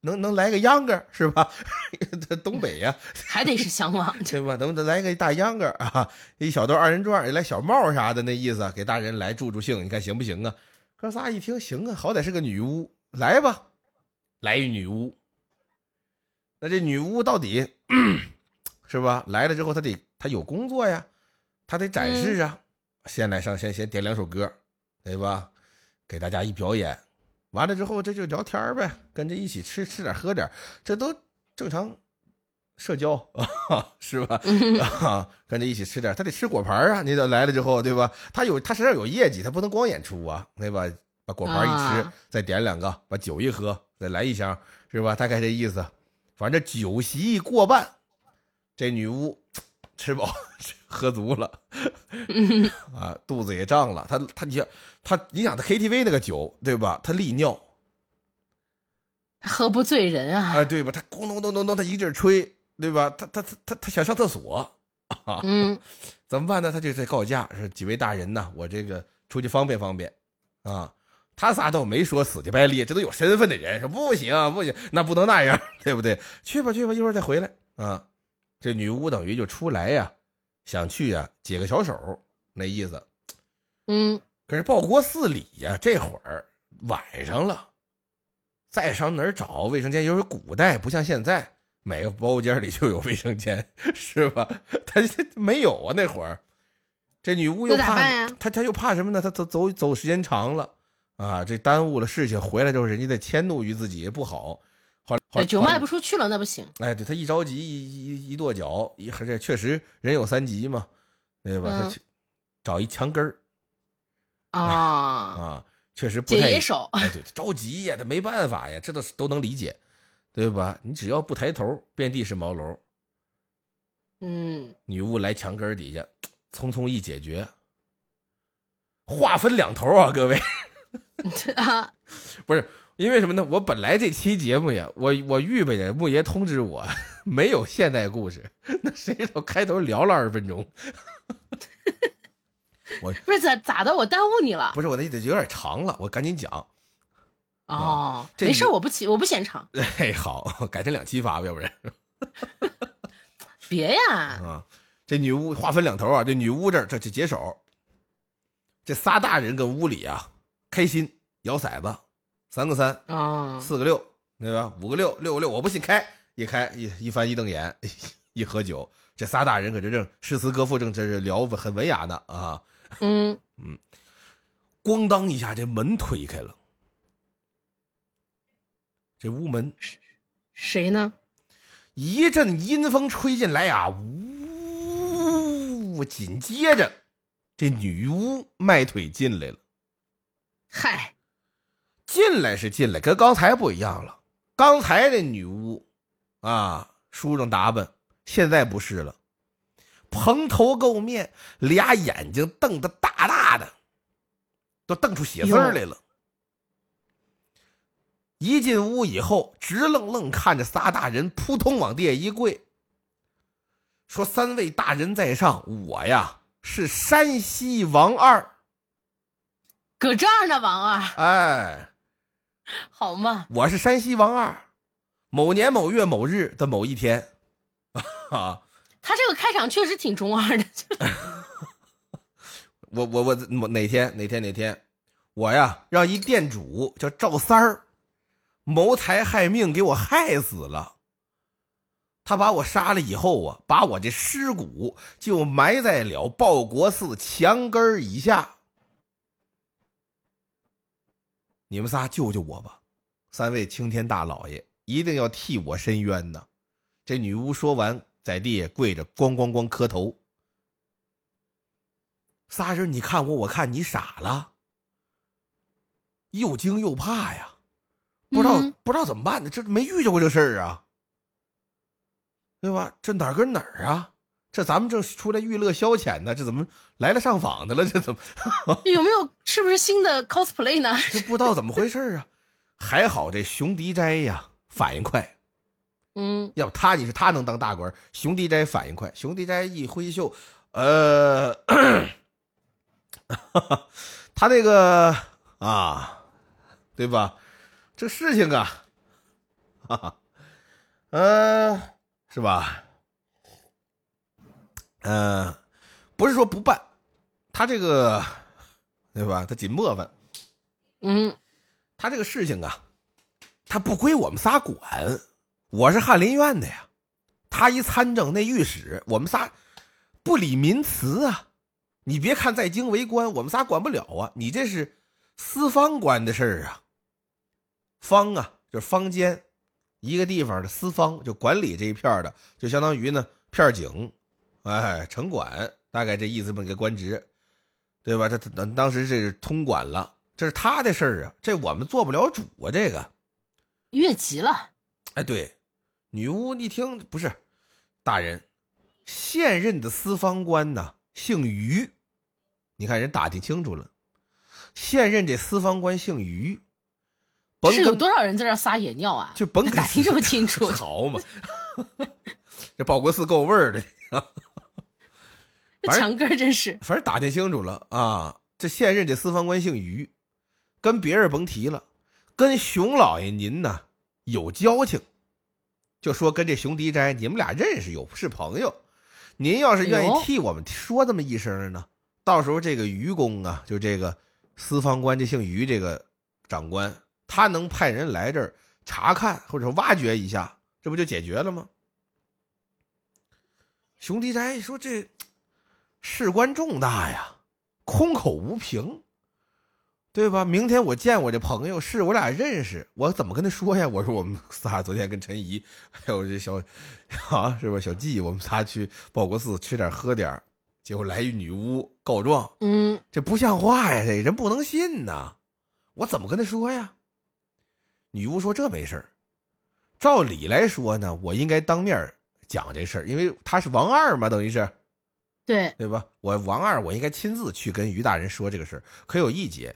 能能来个秧歌是吧？东北呀，
还得是向往
对吧？能不能来个大秧歌啊？一小段二人转，来小帽啥的那意思，给大人来助助兴，你看行不行啊？哥仨一听行啊，好歹是个女巫，来吧，来一女巫。那这女巫到底 是吧？来了之后，她得她有工作呀，她得展示啊。先来上先先点两首歌，对吧？给大家一表演。完了之后，这就聊天呗，跟着一起吃吃点喝点，这都正常社交啊，是吧？啊，跟着一起吃点，他得吃果盘啊。你得来了之后，对吧？他有他身上有业绩，他不能光演出啊，对吧？把果盘一吃，再点两个，把酒一喝，再来一箱，是吧？大概这意思。反正酒席过半，这女巫吃饱喝足了，啊，肚子也胀了。他他你想。他，你想他 KTV 那个酒，对吧？他利尿，
喝不醉人啊！
哎，对吧？他咕咚咚咚咚，他一劲吹，对吧？他他他他他想上厕所，
嗯，
怎么办呢？他就在告假，说几位大人呐，我这个出去方便方便，啊，他仨倒没说死乞白赖，这都有身份的人，说不行不行，那不能那样，对不对？去吧去吧，一会儿再回来啊。这女巫等于就出来呀，想去呀，解个小手，那意思，
嗯。
可是报国寺里呀，这会儿晚上了，再上哪儿找卫生间？因为古代不像现在，每个包间里就有卫生间，是吧？他没有啊，那会儿。这女巫又怕，她她又怕什么呢？她走走走时间长了啊，这耽误了事情，回来之后人家再迁怒于自己不好。好，
酒卖不出去了，那不行。
哎，对他一着急一一一跺脚，一这确实人有三急嘛，对吧？他找一墙根儿
啊
啊，确实不
太。
哎，对，着急呀，他没办法呀，这都都能理解，对吧？你只要不抬头，遍地是茅楼。
嗯，
女巫来墙根底下，匆匆一解决，话分两头啊，各位
啊，
不是。因为什么呢？我本来这期节目呀，我我预备的木爷通知我 没有现代故事，那谁知道开头聊了二十分钟，我
不是咋咋的？我耽误你了？
不是我那意思有点长了，我赶紧讲。
哦，没事，我不起，我不嫌长。
哎，好，改成两期发吧，要不然。
别呀！
啊，这女巫话分两头啊，这女巫这这这解手，这仨大人跟屋里啊开心摇骰子。三个三
啊，
四个六，对吧？五个六，六个六，我不信开，一开一一翻一瞪眼，一喝酒，这仨大人搁这正诗词歌赋正这是聊很文雅呢啊。
嗯
嗯，咣当一下，这门推开了，这屋门
谁呢？
一阵阴风吹进来呀，呜！紧接着这女巫迈腿进来了，
嗨。
进来是进来，跟刚才不一样了。刚才那女巫，啊，梳妆打扮，现在不是了，蓬头垢面，俩眼睛瞪得大大的，都瞪出血丝来了。一进屋以后，直愣愣看着仨大人，扑通往地下一跪，说：“三位大人在上，我呀是山西王二，
搁这儿呢，王二。”
哎。
好嘛，
我是山西王二，某年某月某日的某一天，啊，
他这个开场确实挺中二的。
我我我哪天哪天哪天，我呀让一店主叫赵三儿，谋财害命给我害死了。他把我杀了以后啊，把我这尸骨就埋在了报国寺墙根以下。你们仨救救我吧！三位青天大老爷一定要替我伸冤呐！这女巫说完，在地下跪着，咣咣咣磕头。仨人你看我，我看你，傻了，又惊又怕呀，不知道不知道怎么办呢？这没遇见过这事儿啊，对吧？这哪儿跟哪儿啊？这咱们这出来娱乐消遣呢，这怎么来了上访的了？这怎么
有没有？是不是新的 cosplay 呢？
这不知道怎么回事啊！还好这熊迪斋呀反应快，
嗯，
要不他你是他能当大官，熊迪斋反应快，熊迪斋一挥袖，呃，他那个啊，对吧？这事情啊，哈哈，嗯，是吧？嗯，不是说不办，他这个，对吧？他紧磨烦。
嗯，
他这个事情啊，他不归我们仨管。我是翰林院的呀，他一参政那御史，我们仨不理民词啊。你别看在京为官，我们仨管不了啊。你这是私方官的事儿啊。方啊，就是坊间一个地方的私方，就管理这一片的，就相当于呢片警。哎，城管大概这意思，这么个官职，对吧？这当当时这是通管了，这是他的事儿啊，这我们做不了主啊。这个
越级了。
哎，对，女巫一听不是大人，现任的司方官呢姓于，你看人打听清楚了，现任这司方官姓于，
是有多少人在这撒野尿啊？
就甭
打听这么清楚，
好嘛，这报国寺够味儿的。
墙根真是，
反正打听清楚了啊！这现任这司方官姓于，跟别人甭提了，跟熊老爷您呢有交情，就说跟这熊迪斋你们俩认识，有是朋友。您要是愿意替我们说这么一声呢，到时候这个于公啊，就这个司方官这姓于这个长官，他能派人来这儿查看或者挖掘一下，这不就解决了吗？熊迪斋说：“这事关重大呀，空口无凭，对吧？明天我见我这朋友，是我俩认识，我怎么跟他说呀？我说我们仨昨天跟陈怡还有这小啊，是吧？小季，我们仨去报国寺吃点喝点结果来一女巫告状，
嗯，
这不像话呀！这人不能信呐，我怎么跟他说呀？”女巫说：“这没事照理来说呢，我应该当面讲这事儿，因为他是王二嘛，等于是，
对
对吧？我王二，我应该亲自去跟于大人说这个事儿。可有一节，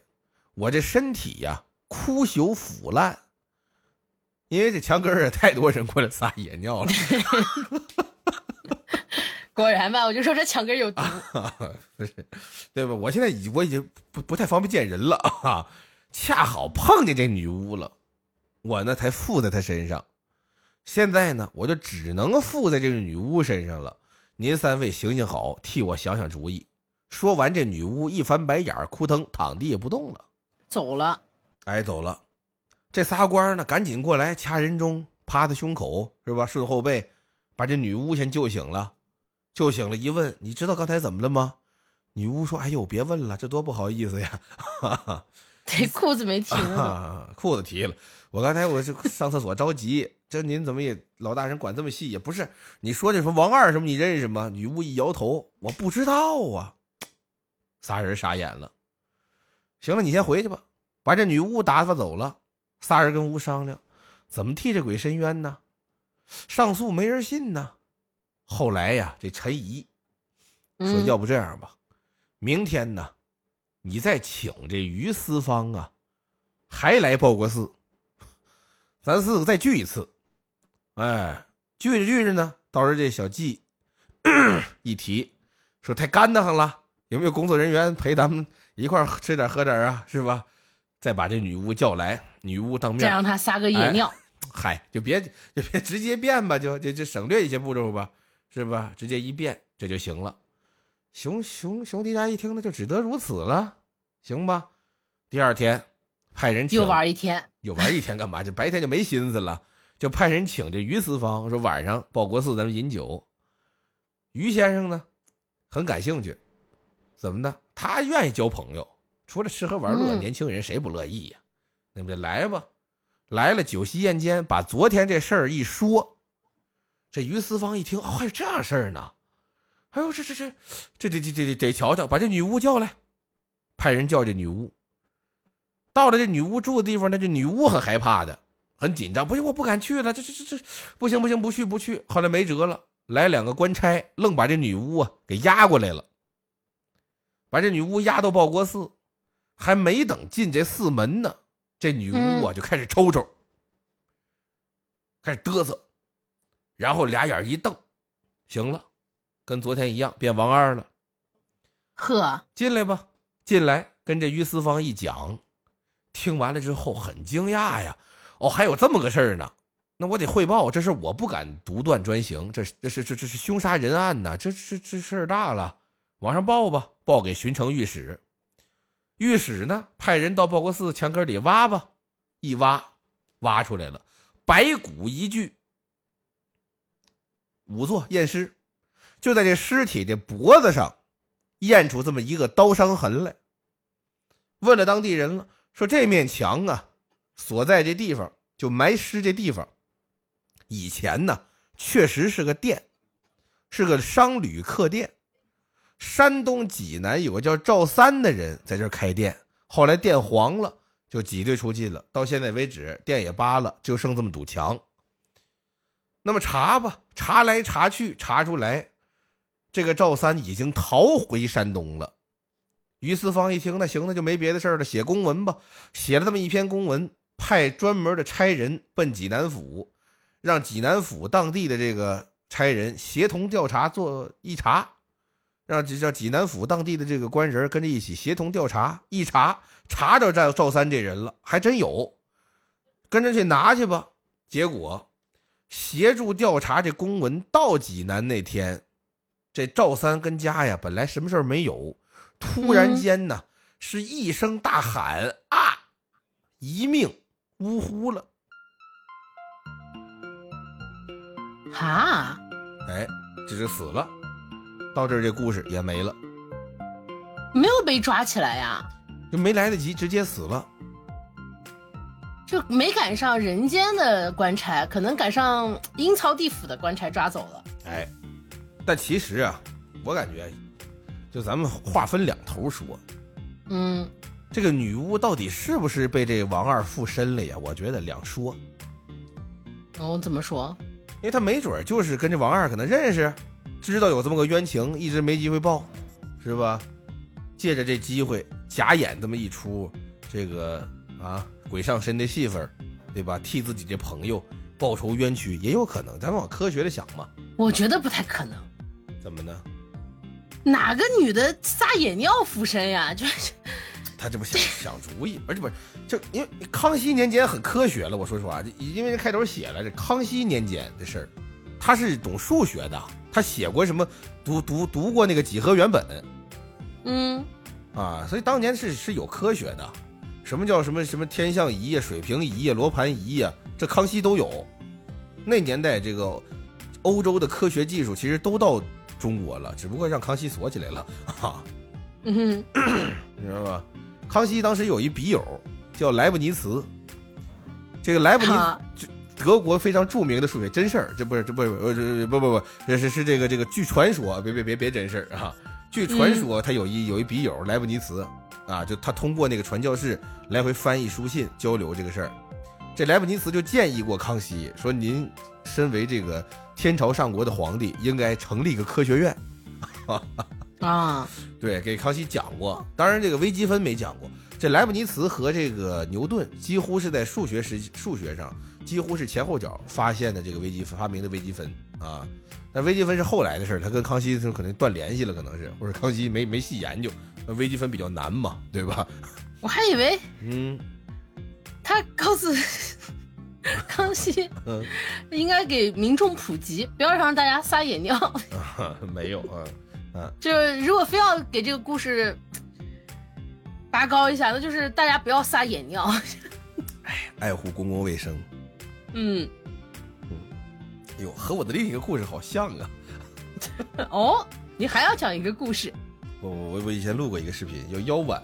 我这身体呀枯朽腐烂，因为这墙根儿太多人过来撒野尿了。
果然吧，我就说这墙根有毒，
不是，对吧？我现在已我已经不不太方便见人了啊，恰好碰见这女巫了。”我呢才附在她身上，现在呢我就只能附在这个女巫身上了。您三位行行好，替我想想主意。说完，这女巫一翻白眼，扑腾躺地也不动了，
走了。
哎，走了。这仨官呢，赶紧过来掐人中，趴他胸口，是吧？顺后背，把这女巫先救醒了。救醒了，一问，你知道刚才怎么了吗？女巫说：“哎呦，别问了，这多不好意思呀。”
这裤子没提
裤子提了。我刚才我是上厕所着急，这您怎么也老大人管这么细？也不是你说这什么王二什么你认识吗？女巫一摇头，我不知道啊。仨人傻眼了。行了，你先回去吧，把这女巫打发走了。仨人跟巫商量，怎么替这鬼伸冤呢？上诉没人信呢。后来呀，这陈怡说，要不这样吧，明天呢，你再请这于思芳啊，还来报国寺。咱四个再聚一次，哎，聚着聚着呢，到时候这小季 一提，说太干得很了，有没有工作人员陪咱们一块吃点喝点啊？是吧？再把这女巫叫来，女巫当面
再让他撒个野尿，
嗨，就别就别直接变吧，就就就省略一些步骤吧，是吧？直接一变这就行了。熊熊熊迪家一听，那就只得如此了，行吧？第二天。派人
又玩一天，
又玩一天干嘛？就白天就没心思了，就派人请这于思芳说晚上报国寺咱们饮酒。于先生呢，很感兴趣，怎么的？他愿意交朋友，除了吃喝玩乐，年轻人谁不乐意呀？那么就来吧？来了，酒席宴间，把昨天这事儿一说，这于思芳一听，哦，还有这样事儿呢？哎呦，这这这这这这这得瞧瞧，把这女巫叫来，派人叫这女巫。到了这女巫住的地方，那这女巫很害怕的，很紧张。不行，我不敢去了。这这这这，不行不行，不去不去。后来没辙了，来两个官差，愣把这女巫啊给押过来了。把这女巫押到报国寺，还没等进这寺门呢，这女巫啊就开始抽抽，开始嘚瑟，然后俩眼一瞪，行了，跟昨天一样变王二了。
呵，
进来吧，进来跟这于思芳一讲。听完了之后很惊讶呀，哦，还有这么个事儿呢，那我得汇报，这事我不敢独断专行，这这是这这是凶杀人案呐，这这这事儿大了，往上报吧，报给巡城御史，御史呢派人到报国寺墙根里挖吧，一挖，挖出来了白骨一具，仵作验尸，就在这尸体的脖子上验出这么一个刀伤痕来，问了当地人了。说这面墙啊，所在这地方就埋尸这地方，以前呢确实是个店，是个商旅客店。山东济南有个叫赵三的人在这开店，后来店黄了，就挤兑出去了。到现在为止，店也扒了，就剩这么堵墙。那么查吧，查来查去，查出来，这个赵三已经逃回山东了。于四方一听，那行，那就没别的事了，写公文吧。写了这么一篇公文，派专门的差人奔济南府，让济南府当地的这个差人协同调查做一查，让这叫济南府当地的这个官人跟着一起协同调查。一查，查着赵赵三这人了，还真有，跟着去拿去吧。结果协助调查这公文到济南那天，这赵三跟家呀，本来什么事儿没有。突然间呢，是一声大喊啊，一命呜呼了。
哈，
哎，这就死了。到这儿这故事也没了，
没有被抓起来呀，
就没来得及，直接死了，
就没赶上人间的官差，可能赶上阴曹地府的官差抓走了。
哎，但其实啊，我感觉，就咱们话分两头说，
嗯，
这个女巫到底是不是被这王二附身了呀？我觉得两说。
哦，怎么说？
因为他没准就是跟这王二可能认识。知道有这么个冤情，一直没机会报，是吧？借着这机会假演这么一出，这个啊鬼上身的戏份，对吧？替自己这朋友报仇冤屈也有可能。咱们往科学的想嘛，
我觉得不太可能。
怎么呢？
哪个女的撒野尿附身呀？就是
他这不想想主意，而且不是就因为康熙年间很科学了。我说实话，因为这开头写了这康熙年间的事儿，他是懂数学的。他写过什么？读读读过那个几何原本，
嗯，
啊，所以当年是是有科学的，什么叫什么什么天象仪呀、水平仪呀、罗盘仪呀，这康熙都有。那年代这个欧洲的科学技术其实都到中国了，只不过让康熙锁起来了，哈，
嗯，
你知道吧？康熙当时有一笔友叫莱布尼茨，这个莱布尼就。德国非常著名的数学真事儿，这不是这不是呃这不不不，这是是这个这个据传说，别别别别真事儿啊！据传说，他有一有一笔友莱布尼茨啊，就他通过那个传教士来回翻译书信交流这个事儿。这莱布尼茨就建议过康熙说：“您身为这个天朝上国的皇帝，应该成立一个科学院。”
啊，
对，给康熙讲过。当然，这个微积分没讲过。这莱布尼茨和这个牛顿几乎是在数学时数学上。几乎是前后脚发现的这个微积分发明的微积分啊，那微积分是后来的事儿，他跟康熙就可能断联系了，可能是或者康熙没没细研究，那微积分比较难嘛，对吧？
我还以为，
嗯，
他告诉 康熙，嗯，应该给民众普及，不要让大家撒野尿。
没有啊，啊，
就如果非要给这个故事拔高一下，那就是大家不要撒野尿。
哎，爱护公共卫生。
嗯，
嗯，哟，和我的另一个故事好像啊。
哦，你还要讲一个故事？
我我我以前录过一个视频，叫妖碗。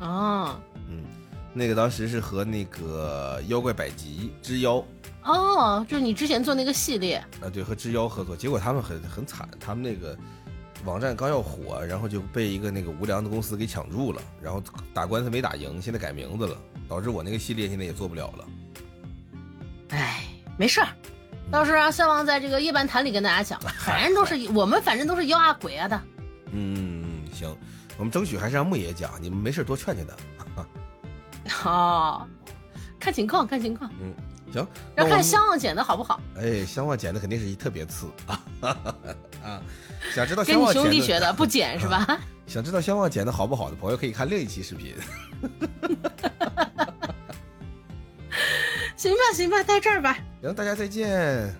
哦。
嗯，那个当时是和那个妖怪百集之妖。
哦，就是你之前做那个系列。
啊，对，和之妖合作，结果他们很很惨，他们那个网站刚要火，然后就被一个那个无良的公司给抢注了，然后打官司没打赢，现在改名字了，导致我那个系列现在也做不了了。
哎，没事儿，到时候让三王在这个夜半谈里跟大家讲，反正都是 我们，反正都是妖啊鬼啊的。
嗯，行，我们争取还是让木爷讲，你们没事多劝劝
他。哦，看情况，看情况。
嗯，行，
要看香旺剪的好不好。
哎，香旺剪的肯定是一特别次啊啊！想知道
跟你兄弟学的不剪是吧？
想知道香旺剪的好不好的朋友可以看另一期视频。
行吧，行吧，到这儿吧。
行，大家再见。